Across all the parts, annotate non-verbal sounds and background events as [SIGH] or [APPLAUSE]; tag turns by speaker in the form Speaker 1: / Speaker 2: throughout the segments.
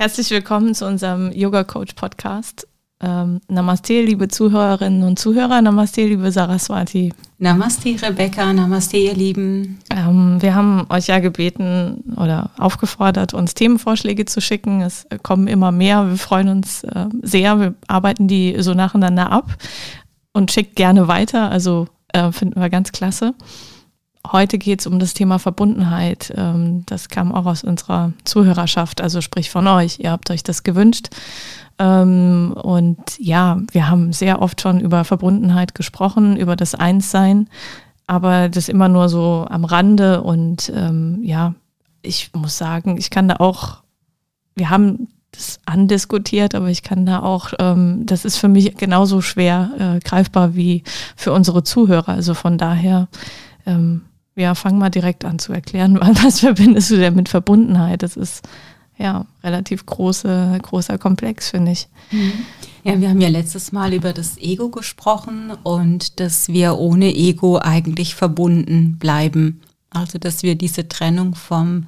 Speaker 1: Herzlich willkommen zu unserem Yoga Coach Podcast. Ähm, Namaste, liebe Zuhörerinnen und Zuhörer. Namaste, liebe Saraswati.
Speaker 2: Namaste, Rebecca. Namaste, ihr Lieben.
Speaker 1: Ähm, wir haben euch ja gebeten oder aufgefordert, uns Themenvorschläge zu schicken. Es kommen immer mehr. Wir freuen uns äh, sehr. Wir arbeiten die so nacheinander ab und schickt gerne weiter. Also äh, finden wir ganz klasse. Heute geht es um das Thema Verbundenheit. Ähm, das kam auch aus unserer Zuhörerschaft, also sprich von euch. Ihr habt euch das gewünscht. Ähm, und ja, wir haben sehr oft schon über Verbundenheit gesprochen, über das Einssein, aber das immer nur so am Rande. Und ähm, ja, ich muss sagen, ich kann da auch, wir haben das andiskutiert, aber ich kann da auch, das ist für mich genauso schwer äh, greifbar wie für unsere Zuhörer. Also von daher, ja, fang mal direkt an zu erklären, [LAUGHS] was verbindest du denn mit Verbundenheit? Das ist ja relativ große, großer Komplex, finde ich.
Speaker 2: Mhm. Ja, wir haben ja letztes Mal über das Ego gesprochen und dass wir ohne Ego eigentlich verbunden bleiben. Also, dass wir diese Trennung vom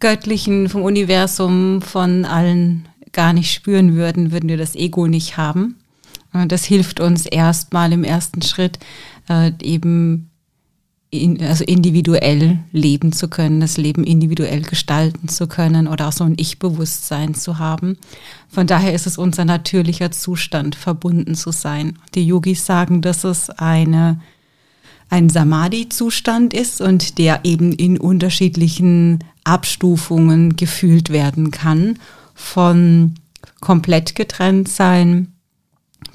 Speaker 2: Göttlichen, vom Universum, von allen gar nicht spüren würden, würden wir das Ego nicht haben. Das hilft uns erstmal im ersten Schritt äh, eben in, also individuell leben zu können, das Leben individuell gestalten zu können oder auch so ein Ich-Bewusstsein zu haben. Von daher ist es unser natürlicher Zustand, verbunden zu sein. Die Yogis sagen, dass es eine, ein Samadhi-Zustand ist und der eben in unterschiedlichen Abstufungen gefühlt werden kann, von komplett getrennt sein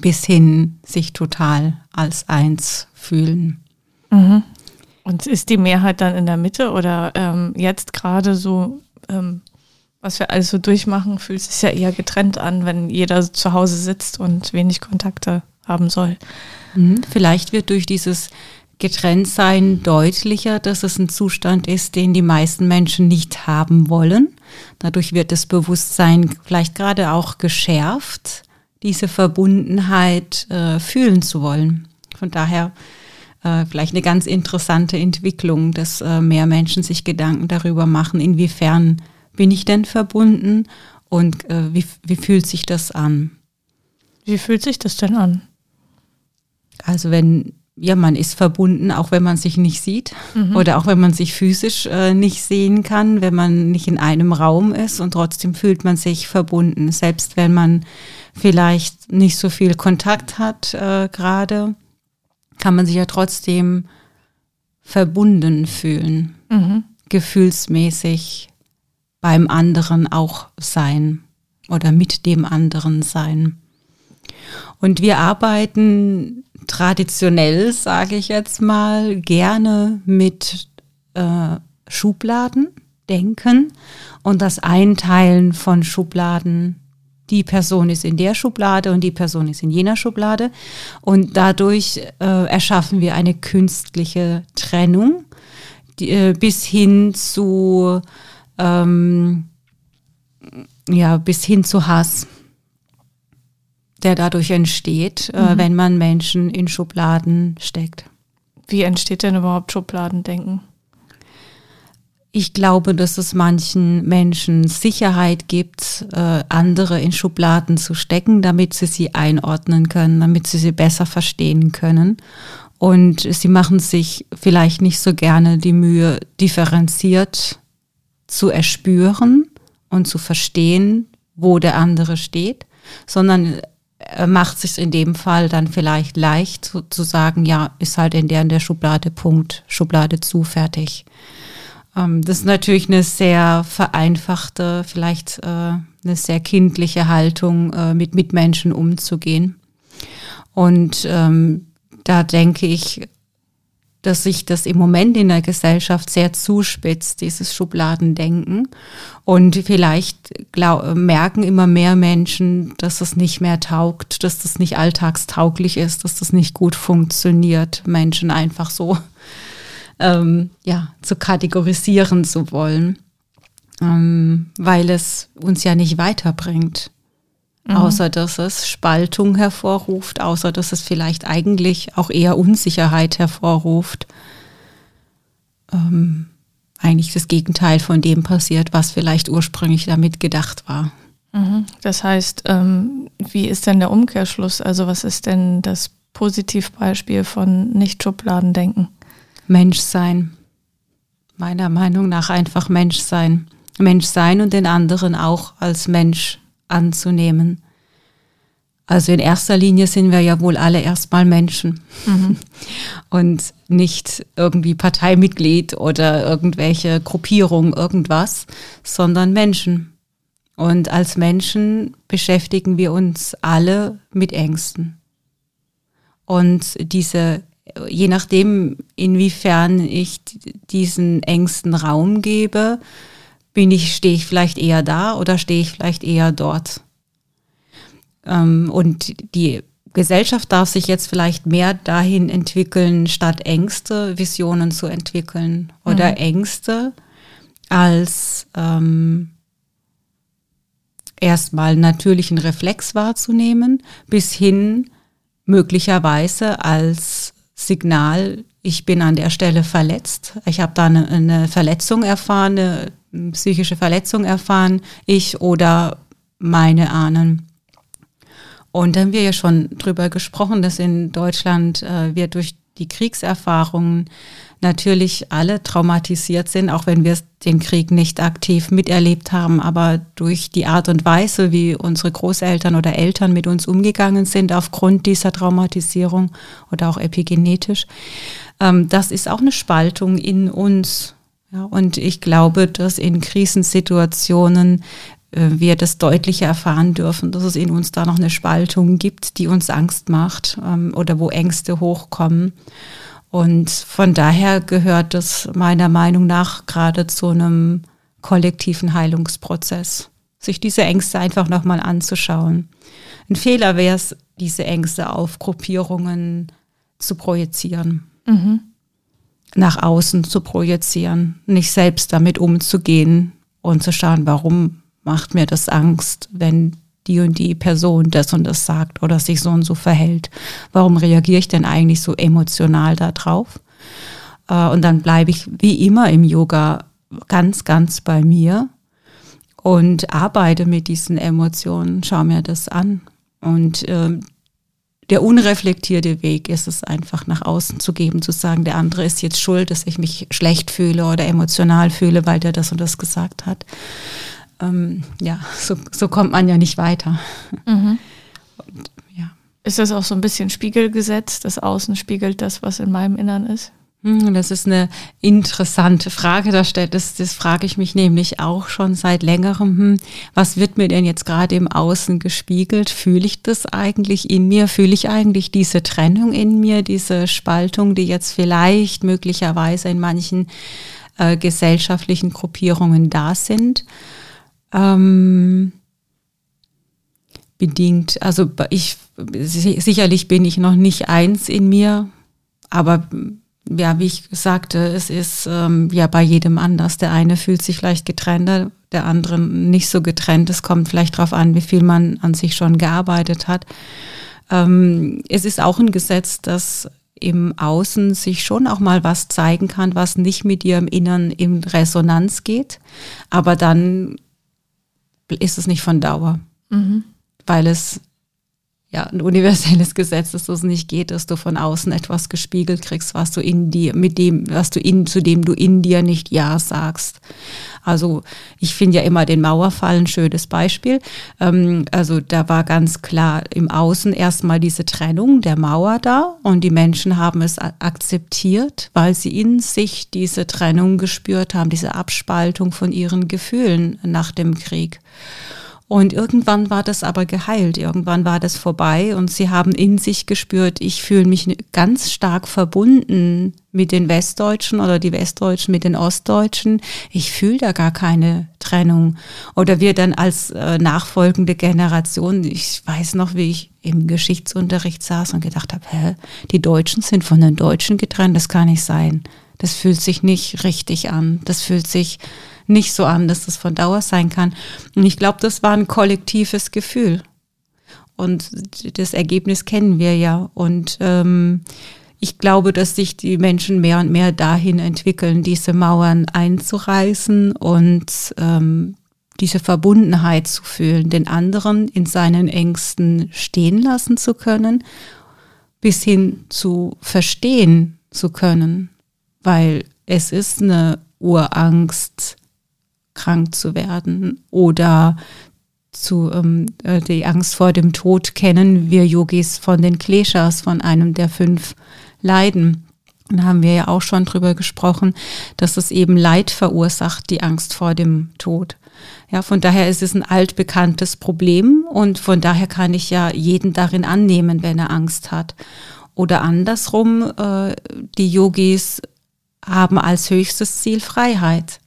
Speaker 2: bis hin sich total als eins fühlen.
Speaker 1: Mhm. Und ist die Mehrheit dann in der Mitte oder ähm, jetzt gerade so, ähm, was wir alles so durchmachen, fühlt sich ja eher getrennt an, wenn jeder zu Hause sitzt und wenig Kontakte haben soll.
Speaker 2: Mhm. Vielleicht wird durch dieses Getrenntsein deutlicher, dass es ein Zustand ist, den die meisten Menschen nicht haben wollen. Dadurch wird das Bewusstsein vielleicht gerade auch geschärft, diese Verbundenheit äh, fühlen zu wollen. Von daher äh, vielleicht eine ganz interessante Entwicklung, dass äh, mehr Menschen sich Gedanken darüber machen, inwiefern bin ich denn verbunden und äh, wie, wie fühlt sich das an?
Speaker 1: Wie fühlt sich das denn an?
Speaker 2: Also wenn ja, man ist verbunden, auch wenn man sich nicht sieht mhm. oder auch wenn man sich physisch äh, nicht sehen kann, wenn man nicht in einem Raum ist und trotzdem fühlt man sich verbunden, selbst wenn man vielleicht nicht so viel Kontakt hat äh, gerade kann man sich ja trotzdem verbunden fühlen, mhm. gefühlsmäßig beim anderen auch sein oder mit dem anderen sein. Und wir arbeiten traditionell, sage ich jetzt mal, gerne mit äh, Schubladen denken und das Einteilen von Schubladen die Person ist in der Schublade und die Person ist in jener Schublade. Und dadurch äh, erschaffen wir eine künstliche Trennung die, äh, bis hin zu ähm, ja bis hin zu Hass, der dadurch entsteht, äh, mhm. äh, wenn man Menschen in Schubladen steckt.
Speaker 1: Wie entsteht denn überhaupt Schubladendenken?
Speaker 2: Ich glaube, dass es manchen Menschen Sicherheit gibt, äh, andere in Schubladen zu stecken, damit sie sie einordnen können, damit sie sie besser verstehen können. Und sie machen sich vielleicht nicht so gerne die Mühe, differenziert zu erspüren und zu verstehen, wo der andere steht, sondern er macht sich in dem Fall dann vielleicht leicht zu, zu sagen, ja, ist halt in der in der Schublade Punkt, Schublade zu, fertig. Ähm, das ist natürlich eine sehr vereinfachte, vielleicht äh, eine sehr kindliche Haltung, äh, mit Mitmenschen umzugehen. Und ähm, da denke ich, dass sich das im Moment in der Gesellschaft sehr zuspitzt, dieses Schubladendenken. Und vielleicht glaub, merken immer mehr Menschen, dass das nicht mehr taugt, dass das nicht alltagstauglich ist, dass das nicht gut funktioniert, Menschen einfach so ähm, ja, zu kategorisieren zu wollen, ähm, weil es uns ja nicht weiterbringt. Mhm. Außer dass es Spaltung hervorruft, außer dass es vielleicht eigentlich auch eher Unsicherheit hervorruft. Ähm, eigentlich das Gegenteil von dem passiert, was vielleicht ursprünglich damit gedacht war.
Speaker 1: Mhm. Das heißt, ähm, wie ist denn der Umkehrschluss? Also was ist denn das Positivbeispiel von Nicht-Schubladendenken?
Speaker 2: Menschsein. Meiner Meinung nach einfach Menschsein. Menschsein und den anderen auch als Mensch anzunehmen. Also in erster Linie sind wir ja wohl alle erstmal Menschen mhm. [LAUGHS] und nicht irgendwie Parteimitglied oder irgendwelche Gruppierung, irgendwas, sondern Menschen. Und als Menschen beschäftigen wir uns alle mit Ängsten. Und diese, je nachdem, inwiefern ich diesen Ängsten Raum gebe, bin ich, stehe ich vielleicht eher da oder stehe ich vielleicht eher dort? Ähm, und die Gesellschaft darf sich jetzt vielleicht mehr dahin entwickeln, statt Ängste, Visionen zu entwickeln oder mhm. Ängste als ähm, erstmal natürlichen Reflex wahrzunehmen, bis hin möglicherweise als Signal, ich bin an der Stelle verletzt, ich habe da eine, eine Verletzung erfahren, eine psychische Verletzung erfahren, ich oder meine Ahnen. Und da haben wir ja schon drüber gesprochen, dass in Deutschland äh, wir durch die Kriegserfahrungen natürlich alle traumatisiert sind, auch wenn wir den Krieg nicht aktiv miterlebt haben, aber durch die Art und Weise, wie unsere Großeltern oder Eltern mit uns umgegangen sind, aufgrund dieser Traumatisierung oder auch epigenetisch, ähm, das ist auch eine Spaltung in uns. Ja, und ich glaube, dass in Krisensituationen äh, wir das deutlicher erfahren dürfen, dass es in uns da noch eine Spaltung gibt, die uns Angst macht ähm, oder wo Ängste hochkommen. Und von daher gehört das meiner Meinung nach gerade zu einem kollektiven Heilungsprozess, sich diese Ängste einfach nochmal anzuschauen. Ein Fehler wäre es, diese Ängste auf Gruppierungen zu projizieren. Mhm nach außen zu projizieren, nicht selbst damit umzugehen und zu schauen, warum macht mir das Angst, wenn die und die Person das und das sagt oder sich so und so verhält. Warum reagiere ich denn eigentlich so emotional darauf? Äh, und dann bleibe ich wie immer im Yoga ganz, ganz bei mir und arbeite mit diesen Emotionen, schaue mir das an. Und äh, der unreflektierte Weg ist es einfach nach außen zu geben, zu sagen, der andere ist jetzt schuld, dass ich mich schlecht fühle oder emotional fühle, weil der das und das gesagt hat. Ähm, ja, so, so kommt man ja nicht weiter. Mhm.
Speaker 1: Und, ja. Ist das auch so ein bisschen Spiegelgesetz? Das Außen spiegelt das, was in meinem Innern ist?
Speaker 2: Hm, das ist eine interessante Frage. Das, das, das frage ich mich nämlich auch schon seit längerem. Hm, was wird mir denn jetzt gerade im Außen gespiegelt? Fühle ich das eigentlich in mir? Fühle ich eigentlich diese Trennung in mir, diese Spaltung, die jetzt vielleicht möglicherweise in manchen äh, gesellschaftlichen Gruppierungen da sind? Ähm, bedingt, also ich sicherlich bin ich noch nicht eins in mir, aber ja, wie ich sagte, es ist ähm, ja bei jedem anders. Der eine fühlt sich vielleicht getrennter, der andere nicht so getrennt. Es kommt vielleicht darauf an, wie viel man an sich schon gearbeitet hat. Ähm, es ist auch ein Gesetz, dass im Außen sich schon auch mal was zeigen kann, was nicht mit im Innern in Resonanz geht. Aber dann ist es nicht von Dauer, mhm. weil es ja, ein universelles Gesetz, dass es nicht geht, dass du von außen etwas gespiegelt kriegst, was du in dir, mit dem, was du in, zu dem du in dir nicht Ja sagst. Also ich finde ja immer den Mauerfall ein schönes Beispiel. Ähm, also da war ganz klar im Außen erstmal diese Trennung der Mauer da und die Menschen haben es akzeptiert, weil sie in sich diese Trennung gespürt haben, diese Abspaltung von ihren Gefühlen nach dem Krieg. Und irgendwann war das aber geheilt, irgendwann war das vorbei und sie haben in sich gespürt, ich fühle mich ganz stark verbunden mit den Westdeutschen oder die Westdeutschen mit den Ostdeutschen. Ich fühle da gar keine Trennung. Oder wir dann als äh, nachfolgende Generation, ich weiß noch, wie ich im Geschichtsunterricht saß und gedacht habe, hä, die Deutschen sind von den Deutschen getrennt, das kann nicht sein. Das fühlt sich nicht richtig an. Das fühlt sich nicht so an, dass das von Dauer sein kann. Und ich glaube, das war ein kollektives Gefühl. Und das Ergebnis kennen wir ja. Und ähm, ich glaube, dass sich die Menschen mehr und mehr dahin entwickeln, diese Mauern einzureißen und ähm, diese Verbundenheit zu fühlen, den anderen in seinen Ängsten stehen lassen zu können, bis hin zu verstehen zu können, weil es ist eine Urangst, krank zu werden oder zu ähm, äh, die Angst vor dem Tod kennen wir Yogis von den Kleshas, von einem der fünf Leiden. Da haben wir ja auch schon drüber gesprochen, dass es eben Leid verursacht, die Angst vor dem Tod. Ja, von daher ist es ein altbekanntes Problem und von daher kann ich ja jeden darin annehmen, wenn er Angst hat. Oder andersrum, äh, die Yogis haben als höchstes Ziel Freiheit.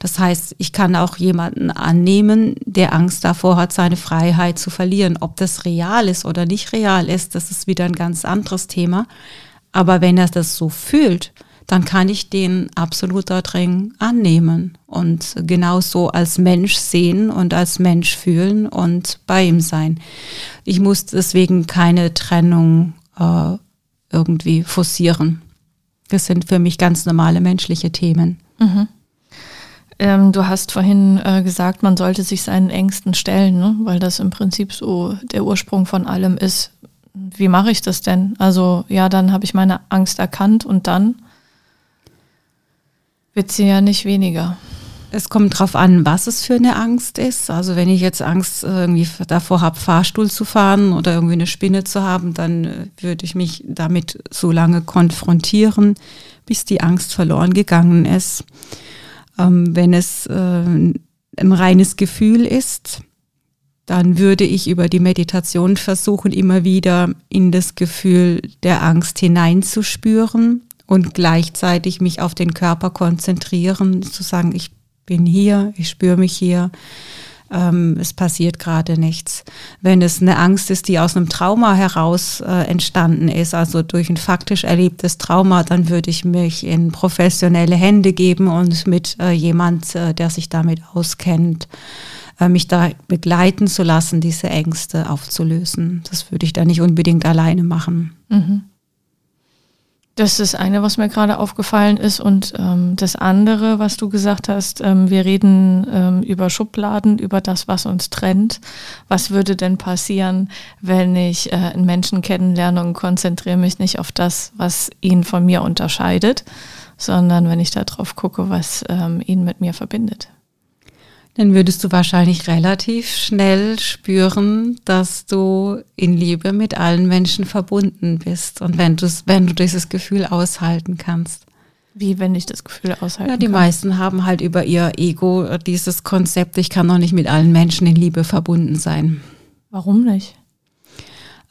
Speaker 2: Das heißt, ich kann auch jemanden annehmen, der Angst davor hat, seine Freiheit zu verlieren. Ob das real ist oder nicht real ist, das ist wieder ein ganz anderes Thema. Aber wenn er das so fühlt, dann kann ich den absolut da annehmen und genauso als Mensch sehen und als Mensch fühlen und bei ihm sein. Ich muss deswegen keine Trennung äh, irgendwie forcieren. Das sind für mich ganz normale menschliche Themen. Mhm.
Speaker 1: Ähm, du hast vorhin äh, gesagt, man sollte sich seinen Ängsten stellen, ne? weil das im Prinzip so der Ursprung von allem ist. Wie mache ich das denn? Also ja, dann habe ich meine Angst erkannt und dann wird sie ja nicht weniger.
Speaker 2: Es kommt darauf an, was es für eine Angst ist. Also wenn ich jetzt Angst irgendwie davor habe, Fahrstuhl zu fahren oder irgendwie eine Spinne zu haben, dann äh, würde ich mich damit so lange konfrontieren, bis die Angst verloren gegangen ist. Ähm, wenn es äh, ein reines Gefühl ist, dann würde ich über die Meditation versuchen, immer wieder in das Gefühl der Angst hineinzuspüren und gleichzeitig mich auf den Körper konzentrieren, zu sagen, ich bin hier, ich spüre mich hier ähm, es passiert gerade nichts. Wenn es eine Angst ist, die aus einem Trauma heraus äh, entstanden ist, also durch ein faktisch erlebtes Trauma, dann würde ich mich in professionelle Hände geben und mit äh, jemand, äh, der sich damit auskennt, äh, mich da begleiten zu lassen, diese Ängste aufzulösen. Das würde ich da nicht unbedingt alleine machen. Mhm.
Speaker 1: Das ist eine, was mir gerade aufgefallen ist. Und ähm, das andere, was du gesagt hast, ähm, wir reden ähm, über Schubladen, über das, was uns trennt. Was würde denn passieren, wenn ich äh, einen Menschen kennenlerne und konzentriere mich nicht auf das, was ihn von mir unterscheidet, sondern wenn ich darauf gucke, was ähm, ihn mit mir verbindet?
Speaker 2: Dann würdest du wahrscheinlich relativ schnell spüren, dass du in Liebe mit allen Menschen verbunden bist und wenn du wenn du dieses Gefühl aushalten kannst.
Speaker 1: Wie wenn ich das Gefühl aushalten
Speaker 2: Ja, die kann. meisten haben halt über ihr Ego dieses Konzept, ich kann noch nicht mit allen Menschen in Liebe verbunden sein.
Speaker 1: Warum nicht?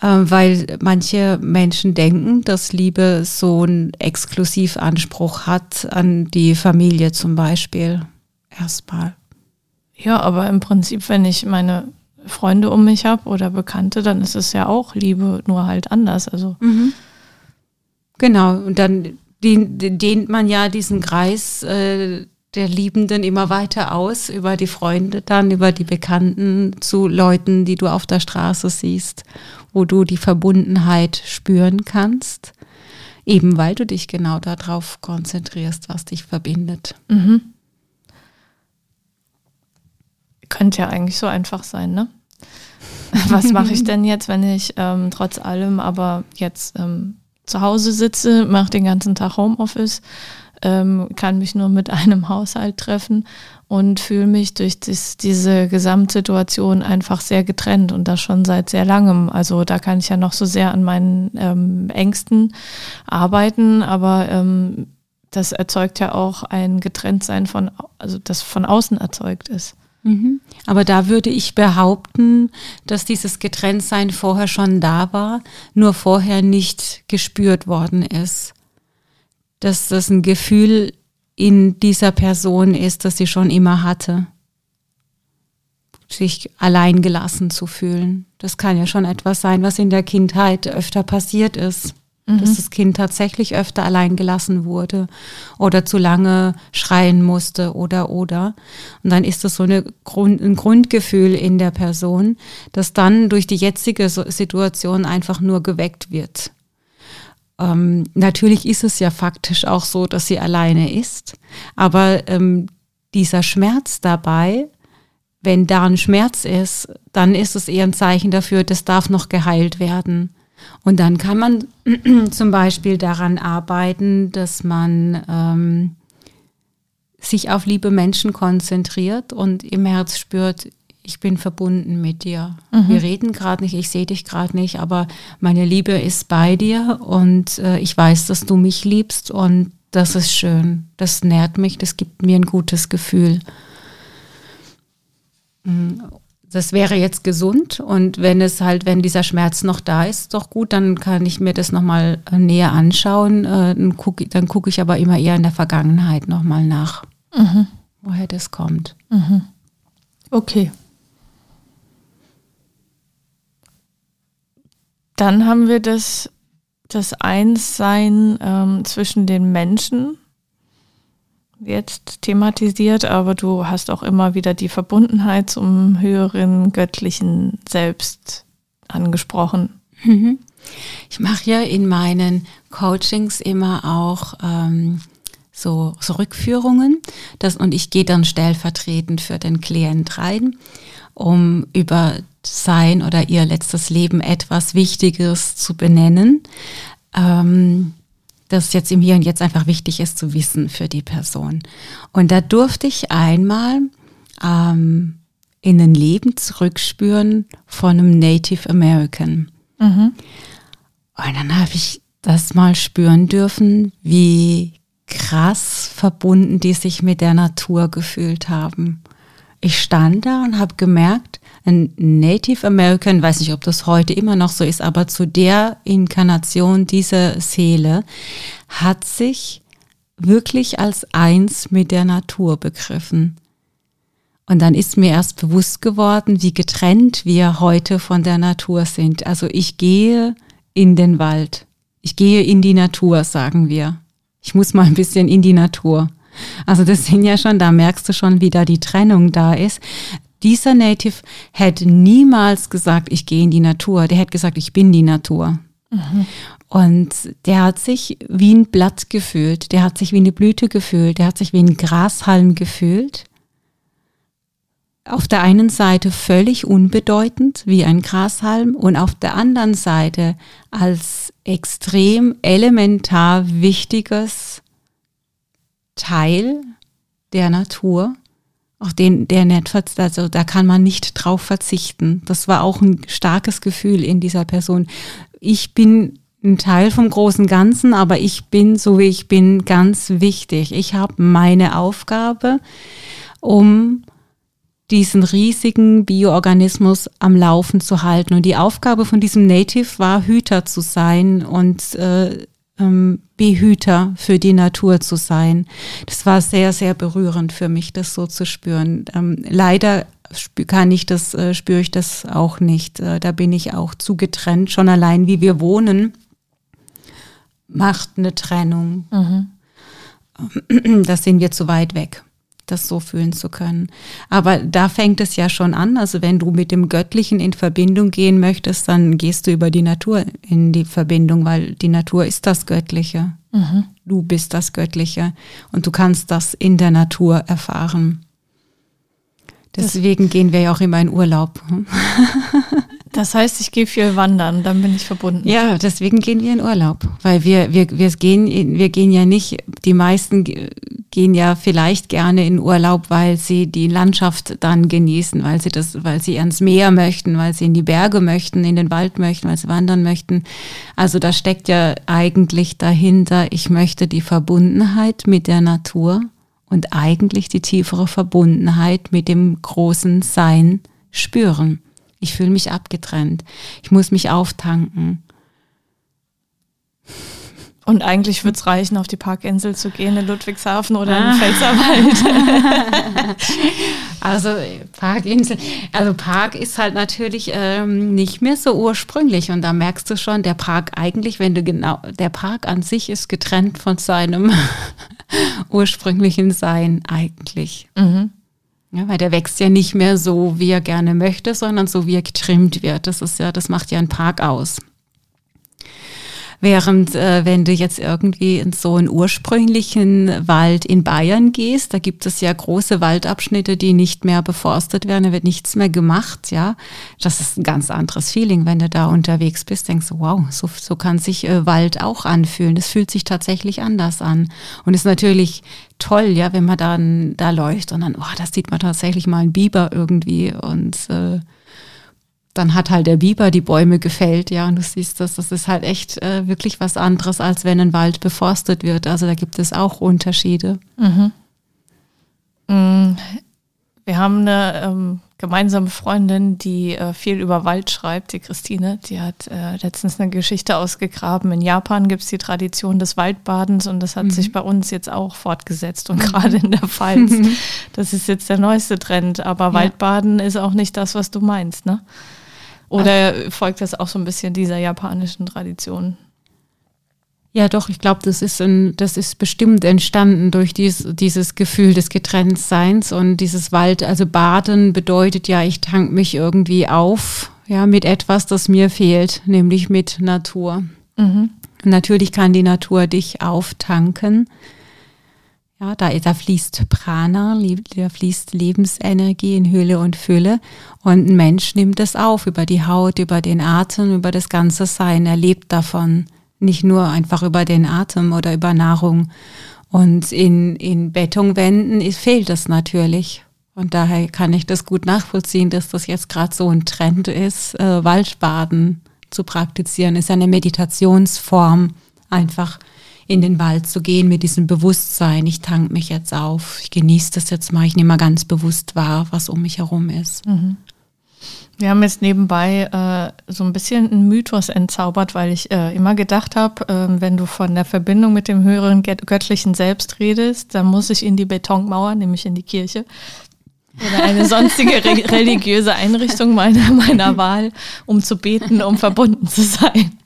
Speaker 2: Ähm, weil manche Menschen denken, dass Liebe so einen Exklusivanspruch hat an die Familie zum Beispiel. Erstmal.
Speaker 1: Ja, aber im Prinzip, wenn ich meine Freunde um mich habe oder Bekannte, dann ist es ja auch Liebe, nur halt anders. Also mhm.
Speaker 2: genau. Und dann dehnt man ja diesen Kreis äh, der Liebenden immer weiter aus über die Freunde, dann über die Bekannten zu Leuten, die du auf der Straße siehst, wo du die Verbundenheit spüren kannst, eben weil du dich genau darauf konzentrierst, was dich verbindet. Mhm.
Speaker 1: Könnte ja eigentlich so einfach sein, ne? [LAUGHS] Was mache ich denn jetzt, wenn ich ähm, trotz allem aber jetzt ähm, zu Hause sitze, mache den ganzen Tag Homeoffice, ähm, kann mich nur mit [LAUGHS] einem Haushalt treffen und fühle mich durch das, diese Gesamtsituation einfach sehr getrennt und das schon seit sehr langem. Also da kann ich ja noch so sehr an meinen ähm, Ängsten arbeiten, aber ähm, das erzeugt ja auch ein Getrenntsein von, also das von außen erzeugt ist.
Speaker 2: Mhm. Aber da würde ich behaupten, dass dieses Getrenntsein vorher schon da war, nur vorher nicht gespürt worden ist. Dass das ein Gefühl in dieser Person ist, das sie schon immer hatte. Sich allein gelassen zu fühlen. Das kann ja schon etwas sein, was in der Kindheit öfter passiert ist. Mhm. Dass das Kind tatsächlich öfter allein gelassen wurde oder zu lange schreien musste oder oder. Und dann ist das so eine Grund, ein Grundgefühl in der Person, das dann durch die jetzige Situation einfach nur geweckt wird. Ähm, natürlich ist es ja faktisch auch so, dass sie alleine ist, aber ähm, dieser Schmerz dabei, wenn da ein Schmerz ist, dann ist es eher ein Zeichen dafür, das darf noch geheilt werden. Und dann kann man [CLEARS THROAT] zum Beispiel daran arbeiten, dass man ähm, sich auf liebe Menschen konzentriert und im Herz spürt, ich bin verbunden mit dir. Mhm. Wir reden gerade nicht, ich sehe dich gerade nicht, aber meine Liebe ist bei dir und äh, ich weiß, dass du mich liebst und das ist schön. Das nährt mich, das gibt mir ein gutes Gefühl. Mm, das wäre jetzt gesund und wenn es halt, wenn dieser Schmerz noch da ist, doch gut, dann kann ich mir das nochmal äh, näher anschauen. Äh, dann gucke guck ich aber immer eher in der Vergangenheit nochmal nach, mhm. woher das kommt. Mhm.
Speaker 1: Okay. Dann haben wir das, das Einssein ähm, zwischen den Menschen jetzt thematisiert, aber du hast auch immer wieder die Verbundenheit zum höheren göttlichen Selbst angesprochen.
Speaker 2: Mhm. Ich mache ja in meinen Coachings immer auch ähm, so, so Rückführungen das, und ich gehe dann stellvertretend für den Klient rein, um über sein oder ihr letztes Leben etwas Wichtiges zu benennen, ähm, das jetzt im Hier und Jetzt einfach wichtig ist zu wissen für die Person. Und da durfte ich einmal ähm, in ein Leben zurückspüren von einem Native American. Mhm. Und dann habe ich das mal spüren dürfen, wie krass verbunden die sich mit der Natur gefühlt haben. Ich stand da und habe gemerkt, ein Native American, weiß nicht, ob das heute immer noch so ist, aber zu der Inkarnation dieser Seele hat sich wirklich als eins mit der Natur begriffen. Und dann ist mir erst bewusst geworden, wie getrennt wir heute von der Natur sind. Also ich gehe in den Wald. Ich gehe in die Natur, sagen wir. Ich muss mal ein bisschen in die Natur. Also das sind ja schon, da merkst du schon, wie da die Trennung da ist. Dieser Native hätte niemals gesagt, ich gehe in die Natur. Der hätte gesagt, ich bin die Natur. Mhm. Und der hat sich wie ein Blatt gefühlt, der hat sich wie eine Blüte gefühlt, der hat sich wie ein Grashalm gefühlt. Auf der einen Seite völlig unbedeutend wie ein Grashalm und auf der anderen Seite als extrem elementar wichtiges Teil der Natur auf den der nicht, also da kann man nicht drauf verzichten. Das war auch ein starkes Gefühl in dieser Person. Ich bin ein Teil vom großen Ganzen, aber ich bin, so wie ich bin, ganz wichtig. Ich habe meine Aufgabe, um diesen riesigen Bioorganismus am Laufen zu halten. Und die Aufgabe von diesem Native war, Hüter zu sein und äh, ähm, Behüter für die Natur zu sein. Das war sehr, sehr berührend für mich, das so zu spüren. Ähm, leider kann ich das, äh, spüre ich das auch nicht. Äh, da bin ich auch zu getrennt. Schon allein, wie wir wohnen, macht eine Trennung. Mhm. [CLEARS THROAT] Da sind wir zu weit weg das so fühlen zu können. Aber da fängt es ja schon an. Also wenn du mit dem Göttlichen in Verbindung gehen möchtest, dann gehst du über die Natur in die Verbindung, weil die Natur ist das Göttliche. Mhm. Du bist das Göttliche und du kannst das in der Natur erfahren. Deswegen gehen wir ja auch immer in Urlaub. [LAUGHS]
Speaker 1: Das heißt, ich gehe viel wandern, dann bin ich verbunden.
Speaker 2: Ja, deswegen gehen wir in Urlaub, weil wir, wir, wir, gehen, wir gehen ja nicht, die meisten gehen ja vielleicht gerne in Urlaub, weil sie die Landschaft dann genießen, weil sie das, weil sie ans Meer möchten, weil sie in die Berge möchten, in den Wald möchten, weil sie wandern möchten. Also da steckt ja eigentlich dahinter, ich möchte die Verbundenheit mit der Natur und eigentlich die tiefere Verbundenheit mit dem großen Sein spüren. Ich fühle mich abgetrennt. Ich muss mich auftanken.
Speaker 1: Und eigentlich würde es reichen, auf die Parkinsel zu gehen in Ludwigshafen oder ah. im Pfälzerwald. [LAUGHS] [LAUGHS]
Speaker 2: also Parkinsel, also Park ist halt natürlich ähm, nicht mehr so ursprünglich. Und da merkst du schon, der Park eigentlich, wenn du genau, der Park an sich ist getrennt von seinem [LAUGHS] ursprünglichen Sein eigentlich. Mhm. Ja, weil der wächst ja nicht mehr so, wie er gerne möchte, sondern so, wie er getrimmt wird. Das ist ja, das macht ja einen Park aus. Während äh, wenn du jetzt irgendwie in so einen ursprünglichen Wald in Bayern gehst, da gibt es ja große Waldabschnitte, die nicht mehr beforstet werden, da wird nichts mehr gemacht, ja. Das ist ein ganz anderes Feeling, wenn du da unterwegs bist, denkst du, wow, so, so kann sich äh, Wald auch anfühlen. Das fühlt sich tatsächlich anders an. Und ist natürlich toll, ja, wenn man dann da läuft und dann, oh, da sieht man tatsächlich mal einen Biber irgendwie und äh, dann hat halt der Biber die Bäume gefällt, ja, und du siehst das, das ist halt echt äh, wirklich was anderes, als wenn ein Wald beforstet wird. Also da gibt es auch Unterschiede. Mhm.
Speaker 1: Mm, wir haben eine ähm, gemeinsame Freundin, die äh, viel über Wald schreibt, die Christine. Die hat äh, letztens eine Geschichte ausgegraben. In Japan gibt es die Tradition des Waldbadens und das hat mhm. sich bei uns jetzt auch fortgesetzt und mhm. gerade in der Pfalz. [LAUGHS] das ist jetzt der neueste Trend. Aber ja. Waldbaden ist auch nicht das, was du meinst, ne? Oder folgt das auch so ein bisschen dieser japanischen Tradition?
Speaker 2: Ja, doch, ich glaube, das ist ein, das ist bestimmt entstanden durch dies, dieses Gefühl des Getrenntseins und dieses Wald, also Baden bedeutet ja, ich tank mich irgendwie auf, ja, mit etwas, das mir fehlt, nämlich mit Natur. Mhm. Natürlich kann die Natur dich auftanken. Ja, da, da fließt Prana, da fließt Lebensenergie in Hülle und Fülle. Und ein Mensch nimmt es auf über die Haut, über den Atem, über das ganze Sein. Er lebt davon. Nicht nur einfach über den Atem oder über Nahrung. Und in, in Betonwänden fehlt es natürlich. Und daher kann ich das gut nachvollziehen, dass das jetzt gerade so ein Trend ist, äh, Waldbaden zu praktizieren. Ist eine Meditationsform, einfach in den Wald zu gehen mit diesem Bewusstsein. Ich tank mich jetzt auf, ich genieße das jetzt mal, ich nehme mal ganz bewusst wahr, was um mich herum ist. Mhm.
Speaker 1: Wir haben jetzt nebenbei äh, so ein bisschen einen Mythos entzaubert, weil ich äh, immer gedacht habe, äh, wenn du von der Verbindung mit dem höheren göttlichen Selbst redest, dann muss ich in die Betonmauer, nämlich in die Kirche oder eine sonstige re [LAUGHS] religiöse Einrichtung meiner, meiner Wahl, um zu beten, um verbunden zu sein.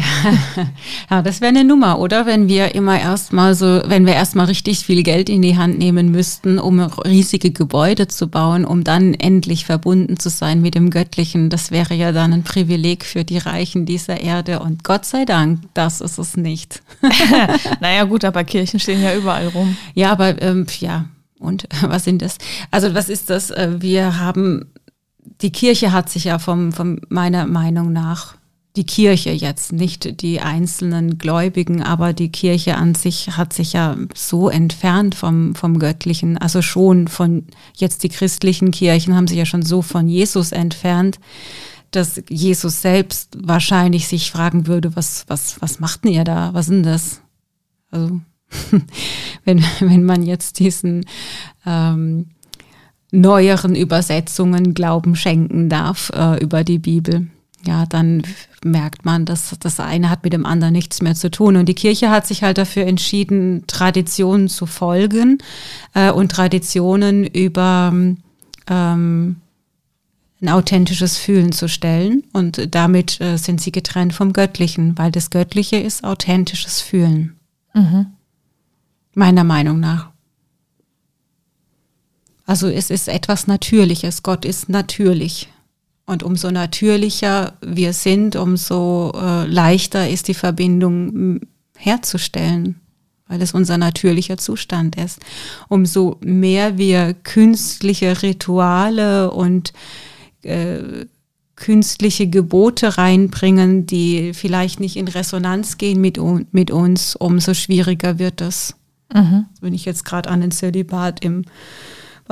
Speaker 1: [LAUGHS]
Speaker 2: ja, das wäre eine Nummer, oder? Wenn wir immer erstmal so, wenn wir erstmal richtig viel Geld in die Hand nehmen müssten, um riesige Gebäude zu bauen, um dann endlich verbunden zu sein mit dem Göttlichen. Das wäre ja dann ein Privileg für die Reichen dieser Erde. Und Gott sei Dank, das ist es nicht. [LAUGHS]
Speaker 1: naja, gut, aber Kirchen stehen ja überall rum.
Speaker 2: Ja, aber ähm, ja, und [LAUGHS] was sind das? Also, was ist das? Äh, wir haben, die Kirche hat sich ja vom, von meiner Meinung nach die Kirche jetzt, nicht die einzelnen Gläubigen, aber die Kirche an sich hat sich ja so entfernt vom, vom Göttlichen, also schon von jetzt die christlichen Kirchen haben sich ja schon so von Jesus entfernt, dass Jesus selbst wahrscheinlich sich fragen würde, was, was, was macht denn ihr da? Was sind das? Also, [LAUGHS] wenn, wenn man jetzt diesen ähm, neueren Übersetzungen Glauben schenken darf äh, über die Bibel ja, dann merkt man, dass das eine hat mit dem anderen nichts mehr zu tun. Und die Kirche hat sich halt dafür entschieden, Traditionen zu folgen äh, und Traditionen über ähm, ein authentisches Fühlen zu stellen. Und damit äh, sind sie getrennt vom Göttlichen, weil das Göttliche ist authentisches Fühlen. Mhm. Meiner Meinung nach. Also es ist etwas Natürliches. Gott ist natürlich. Und umso natürlicher wir sind, umso äh, leichter ist die Verbindung herzustellen. weil es unser natürlicher Zustand ist. Umso mehr wir künstliche Rituale und äh, künstliche Gebote reinbringen, die vielleicht nicht in Resonanz gehen mit, mit uns, umso schwieriger wird es. Mhm. Wenn ich jetzt gerade an den Zölibat im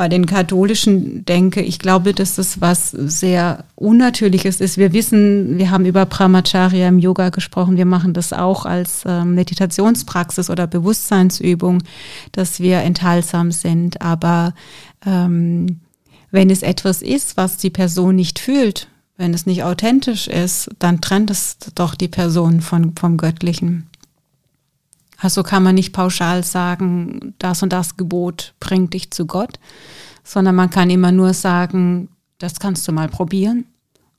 Speaker 2: bei den Katholischen denke, ich glaube, dass das was sehr Unnatürliches ist. Wir wissen, wir haben über Brahmacharya im Yoga gesprochen, wir machen das auch als ähm, Meditationspraxis oder Bewusstseinsübung, dass wir enthaltsam sind. Aber ähm, wenn es etwas ist, was die Person nicht fühlt, wenn es nicht authentisch ist, dann trennt es doch die Person von, vom Göttlichen. Also kann man nicht pauschal sagen, das und das Gebot bringt dich zu Gott, sondern man kann immer nur sagen, das kannst du mal probieren.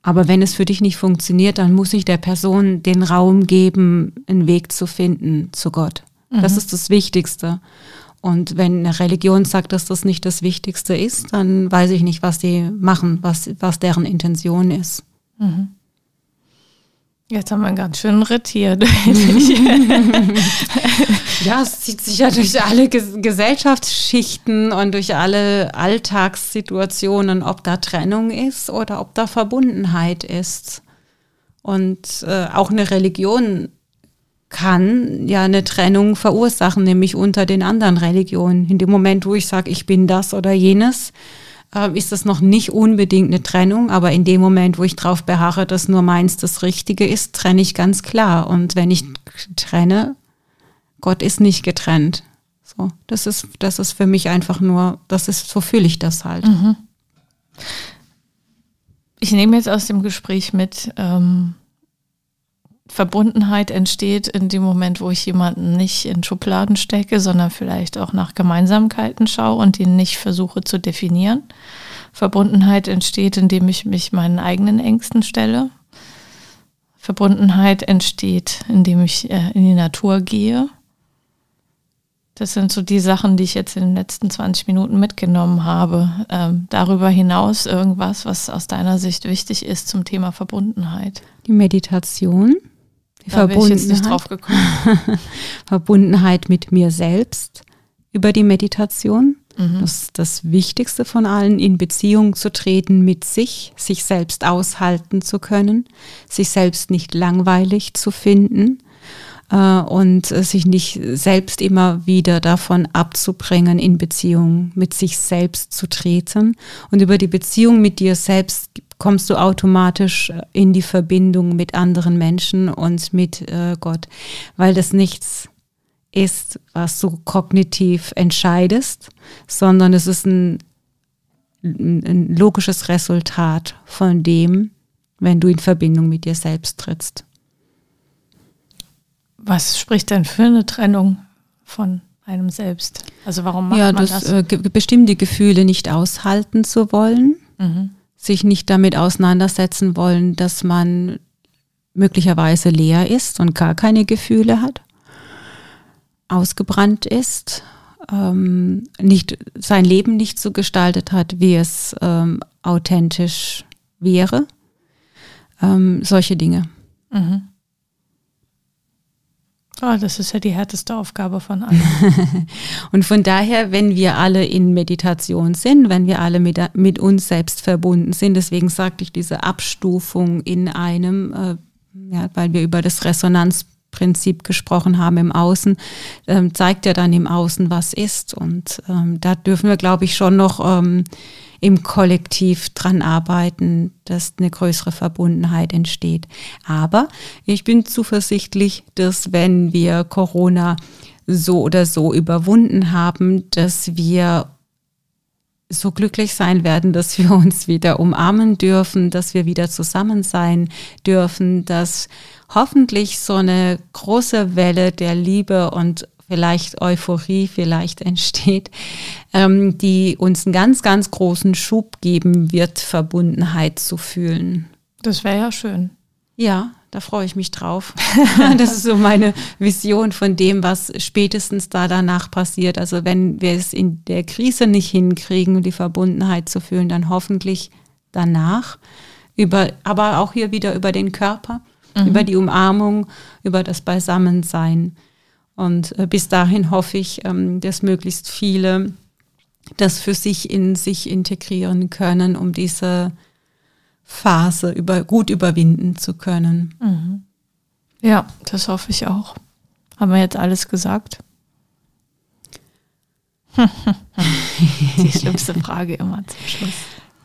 Speaker 2: Aber wenn es für dich nicht funktioniert, dann muss ich der Person den Raum geben, einen Weg zu finden zu Gott. Mhm. Das ist das Wichtigste. Und wenn eine Religion sagt, dass das nicht das Wichtigste ist, dann weiß ich nicht, was die machen, was, was deren Intention ist. Mhm.
Speaker 1: Jetzt haben wir einen ganz schönen Ritt hier. [LAUGHS] [LAUGHS]
Speaker 2: ja, es zieht sich ja durch alle Gesellschaftsschichten und durch alle Alltagssituationen, ob da Trennung ist oder ob da Verbundenheit ist. Und äh, auch eine Religion kann ja eine Trennung verursachen, nämlich unter den anderen Religionen. In dem Moment, wo ich sage, ich bin das oder jenes, ist das noch nicht unbedingt eine Trennung, aber in dem Moment, wo ich darauf beharre, dass nur meins das Richtige ist, trenne ich ganz klar. Und wenn ich trenne, Gott ist nicht getrennt. So, das ist, das ist für mich einfach nur, das ist, so fühle ich das halt. Mhm.
Speaker 1: Ich nehme jetzt aus dem Gespräch mit, ähm, Verbundenheit entsteht in dem Moment, wo ich jemanden nicht in Schubladen stecke, sondern vielleicht auch nach Gemeinsamkeiten schaue und ihn nicht versuche zu definieren. Verbundenheit entsteht, indem ich mich meinen eigenen Ängsten stelle. Verbundenheit entsteht, indem ich äh, in die Natur gehe. Das sind so die Sachen, die ich jetzt in den letzten 20 Minuten mitgenommen habe. Ähm, darüber hinaus irgendwas, was aus deiner Sicht wichtig ist zum Thema Verbundenheit.
Speaker 2: Die Meditation die da Verbundenheit, [LAUGHS] Verbundenheit mit mir selbst über die Meditation. Mhm. Das ist das Wichtigste von allen, in Beziehung zu treten mit sich, sich selbst aushalten zu können, sich selbst nicht langweilig zu finden äh, und sich nicht selbst immer wieder davon abzubringen, in Beziehung mit sich selbst zu treten. Und über die Beziehung mit dir selbst kommst du automatisch äh, in die Verbindung mit anderen Menschen und mit äh, Gott, weil das nichts ist, was du kognitiv entscheidest, sondern es ist ein, ein logisches Resultat von dem, wenn du in Verbindung mit dir selbst trittst.
Speaker 1: Was spricht denn für eine Trennung von einem selbst? Also warum macht
Speaker 2: ja,
Speaker 1: man
Speaker 2: das? Ja, äh, bestimmte Gefühle nicht aushalten zu wollen. Mhm sich nicht damit auseinandersetzen wollen, dass man möglicherweise leer ist und gar keine Gefühle hat, ausgebrannt ist, ähm, nicht, sein Leben nicht so gestaltet hat, wie es ähm, authentisch wäre. Ähm, solche Dinge. Mhm.
Speaker 1: Oh, das ist ja die härteste Aufgabe von allen. [LAUGHS]
Speaker 2: und von daher, wenn wir alle in Meditation sind, wenn wir alle mit, mit uns selbst verbunden sind, deswegen sagte ich diese Abstufung in einem, äh, ja, weil wir über das Resonanzprinzip gesprochen haben im Außen, ähm, zeigt ja dann im Außen, was ist. Und ähm, da dürfen wir, glaube ich, schon noch ähm, im Kollektiv dran arbeiten, dass eine größere Verbundenheit entsteht. Aber ich bin zuversichtlich, dass wenn wir Corona so oder so überwunden haben, dass wir so glücklich sein werden, dass wir uns wieder umarmen dürfen, dass wir wieder zusammen sein dürfen, dass hoffentlich so eine große Welle der Liebe und vielleicht Euphorie vielleicht entsteht, ähm, die uns einen ganz, ganz großen Schub geben wird, Verbundenheit zu fühlen.
Speaker 1: Das wäre ja schön.
Speaker 2: Ja, da freue ich mich drauf. [LAUGHS] das ist so meine Vision von dem, was spätestens da danach passiert. Also wenn wir es in der Krise nicht hinkriegen, die Verbundenheit zu fühlen, dann hoffentlich danach. Über, aber auch hier wieder über den Körper, mhm. über die Umarmung, über das Beisammensein. Und äh, bis dahin hoffe ich, ähm, dass möglichst viele das für sich in sich integrieren können, um diese Phase über, gut überwinden zu können.
Speaker 1: Mhm. Ja, das hoffe ich auch. Haben wir jetzt alles gesagt? [LAUGHS] Die schlimmste Frage immer zum Schluss.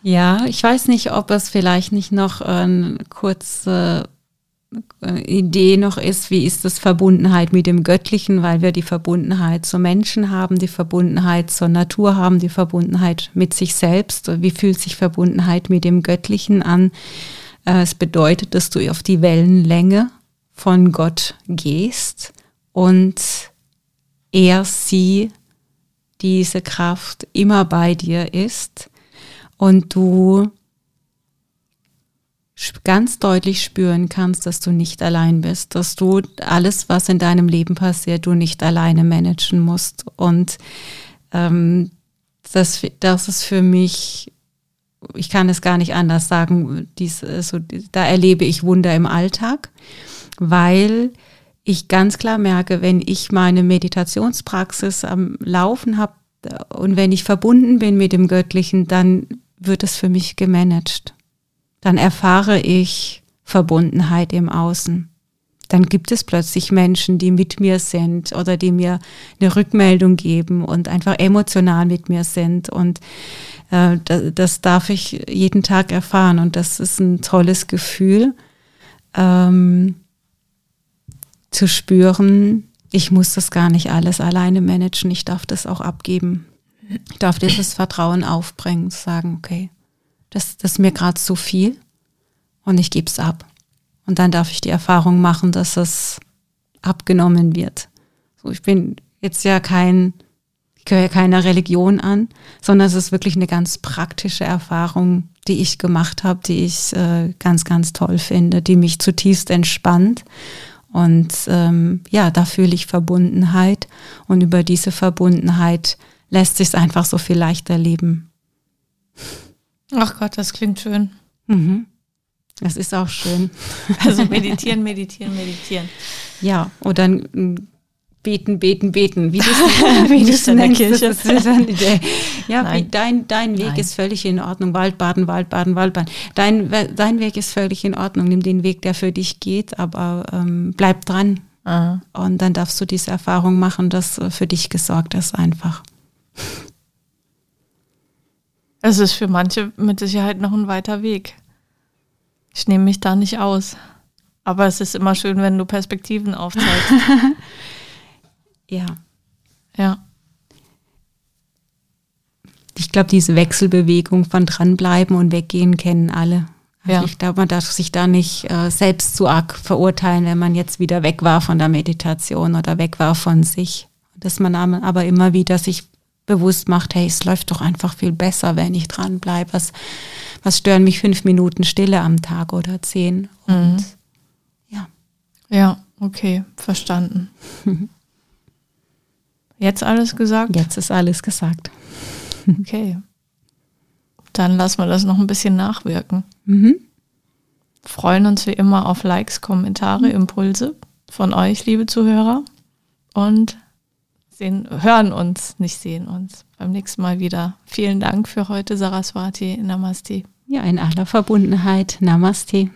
Speaker 2: Ja, ich weiß nicht, ob es vielleicht nicht noch eine kurze Idee noch ist, wie ist das Verbundenheit mit dem Göttlichen, weil wir die Verbundenheit zu Menschen haben, die Verbundenheit zur Natur haben, die Verbundenheit mit sich selbst. Wie fühlt sich Verbundenheit mit dem Göttlichen an? Äh, es bedeutet, dass du auf die Wellenlänge von Gott gehst und er, sie, diese Kraft immer bei dir ist und du ganz deutlich spüren kannst, dass du nicht allein bist, dass du alles, was in deinem Leben passiert, du nicht alleine managen musst. Und ähm, das, das ist für mich, ich kann es gar nicht anders sagen, dies, so, da erlebe ich Wunder im Alltag, weil ich ganz klar merke, wenn ich meine Meditationspraxis am Laufen habe und wenn ich verbunden bin mit dem Göttlichen, dann wird es für mich gemanagt dann erfahre ich Verbundenheit im Außen. Dann gibt es plötzlich Menschen, die mit mir sind oder die mir eine Rückmeldung geben und einfach emotional mit mir sind. Und äh, das, das, darf ich jeden Tag erfahren. Und das ist ein tolles Gefühl, ähm, zu spüren, ich muss das gar nicht alles alleine managen, ich darf das auch abgeben. Ich darf dieses Vertrauen aufbringen, zu sagen, okay, das, das ist mir gerade zu viel und ich gebe es ab. Und dann darf ich die Erfahrung machen, dass es abgenommen wird. So, ich bin jetzt ja kein, ich gehöre ja keiner Religion an, sondern es ist wirklich eine ganz praktische Erfahrung, die ich gemacht habe, die ich äh, ganz, ganz toll finde, die mich zutiefst entspannt. Und ähm, ja, da fühle ich Verbundenheit und über diese Verbundenheit lässt sich es einfach so viel leichter leben.
Speaker 1: Ach Gott, das klingt schön.
Speaker 2: Mhm. Das ist auch schön. [LAUGHS]
Speaker 1: Also meditieren, meditieren, meditieren.
Speaker 2: Ja, oder beten, beten, beten.
Speaker 1: Wie du es [LAUGHS] in der Kirche. Das ist [LAUGHS]
Speaker 2: ja, Nein. dein, dein Weg Nein. ist völlig in Ordnung. Waldbaden, Waldbaden, Waldbaden. Dein, dein Weg ist völlig in Ordnung. Nimm den Weg, der für dich geht, aber ähm, bleib dran. Aha. Und dann darfst du diese Erfahrung machen, dass äh, für dich gesorgt ist einfach.
Speaker 1: Es ist für manche mit Sicherheit noch ein weiter Weg. Ich nehme mich da nicht aus. Aber es ist immer schön, wenn du Perspektiven aufzeigst. [LAUGHS]
Speaker 2: ja.
Speaker 1: Ja.
Speaker 2: Ich glaube, diese Wechselbewegung von dranbleiben und weggehen kennen alle. Also ja. Ich glaube, man darf sich da nicht äh, selbst zu arg verurteilen, wenn man jetzt wieder weg war von der Meditation oder weg war von sich. Dass man aber immer wieder sich bewusst macht, hey, es läuft doch einfach viel besser, wenn ich dran bleibe. Was, was stören mich fünf Minuten Stille am Tag oder zehn? Und mhm. ja.
Speaker 1: Ja, okay, verstanden. [LAUGHS] Jetzt alles gesagt?
Speaker 2: Jetzt ist alles gesagt.
Speaker 1: Okay. Dann lassen wir das noch ein bisschen nachwirken. Mhm. Freuen uns wie immer auf Likes, Kommentare, Impulse von euch, liebe Zuhörer. Und sehen, hören uns, nicht sehen uns. Beim nächsten Mal wieder. Vielen Dank für heute, Saraswati. Namaste.
Speaker 2: Ja, in aller Verbundenheit. Namaste.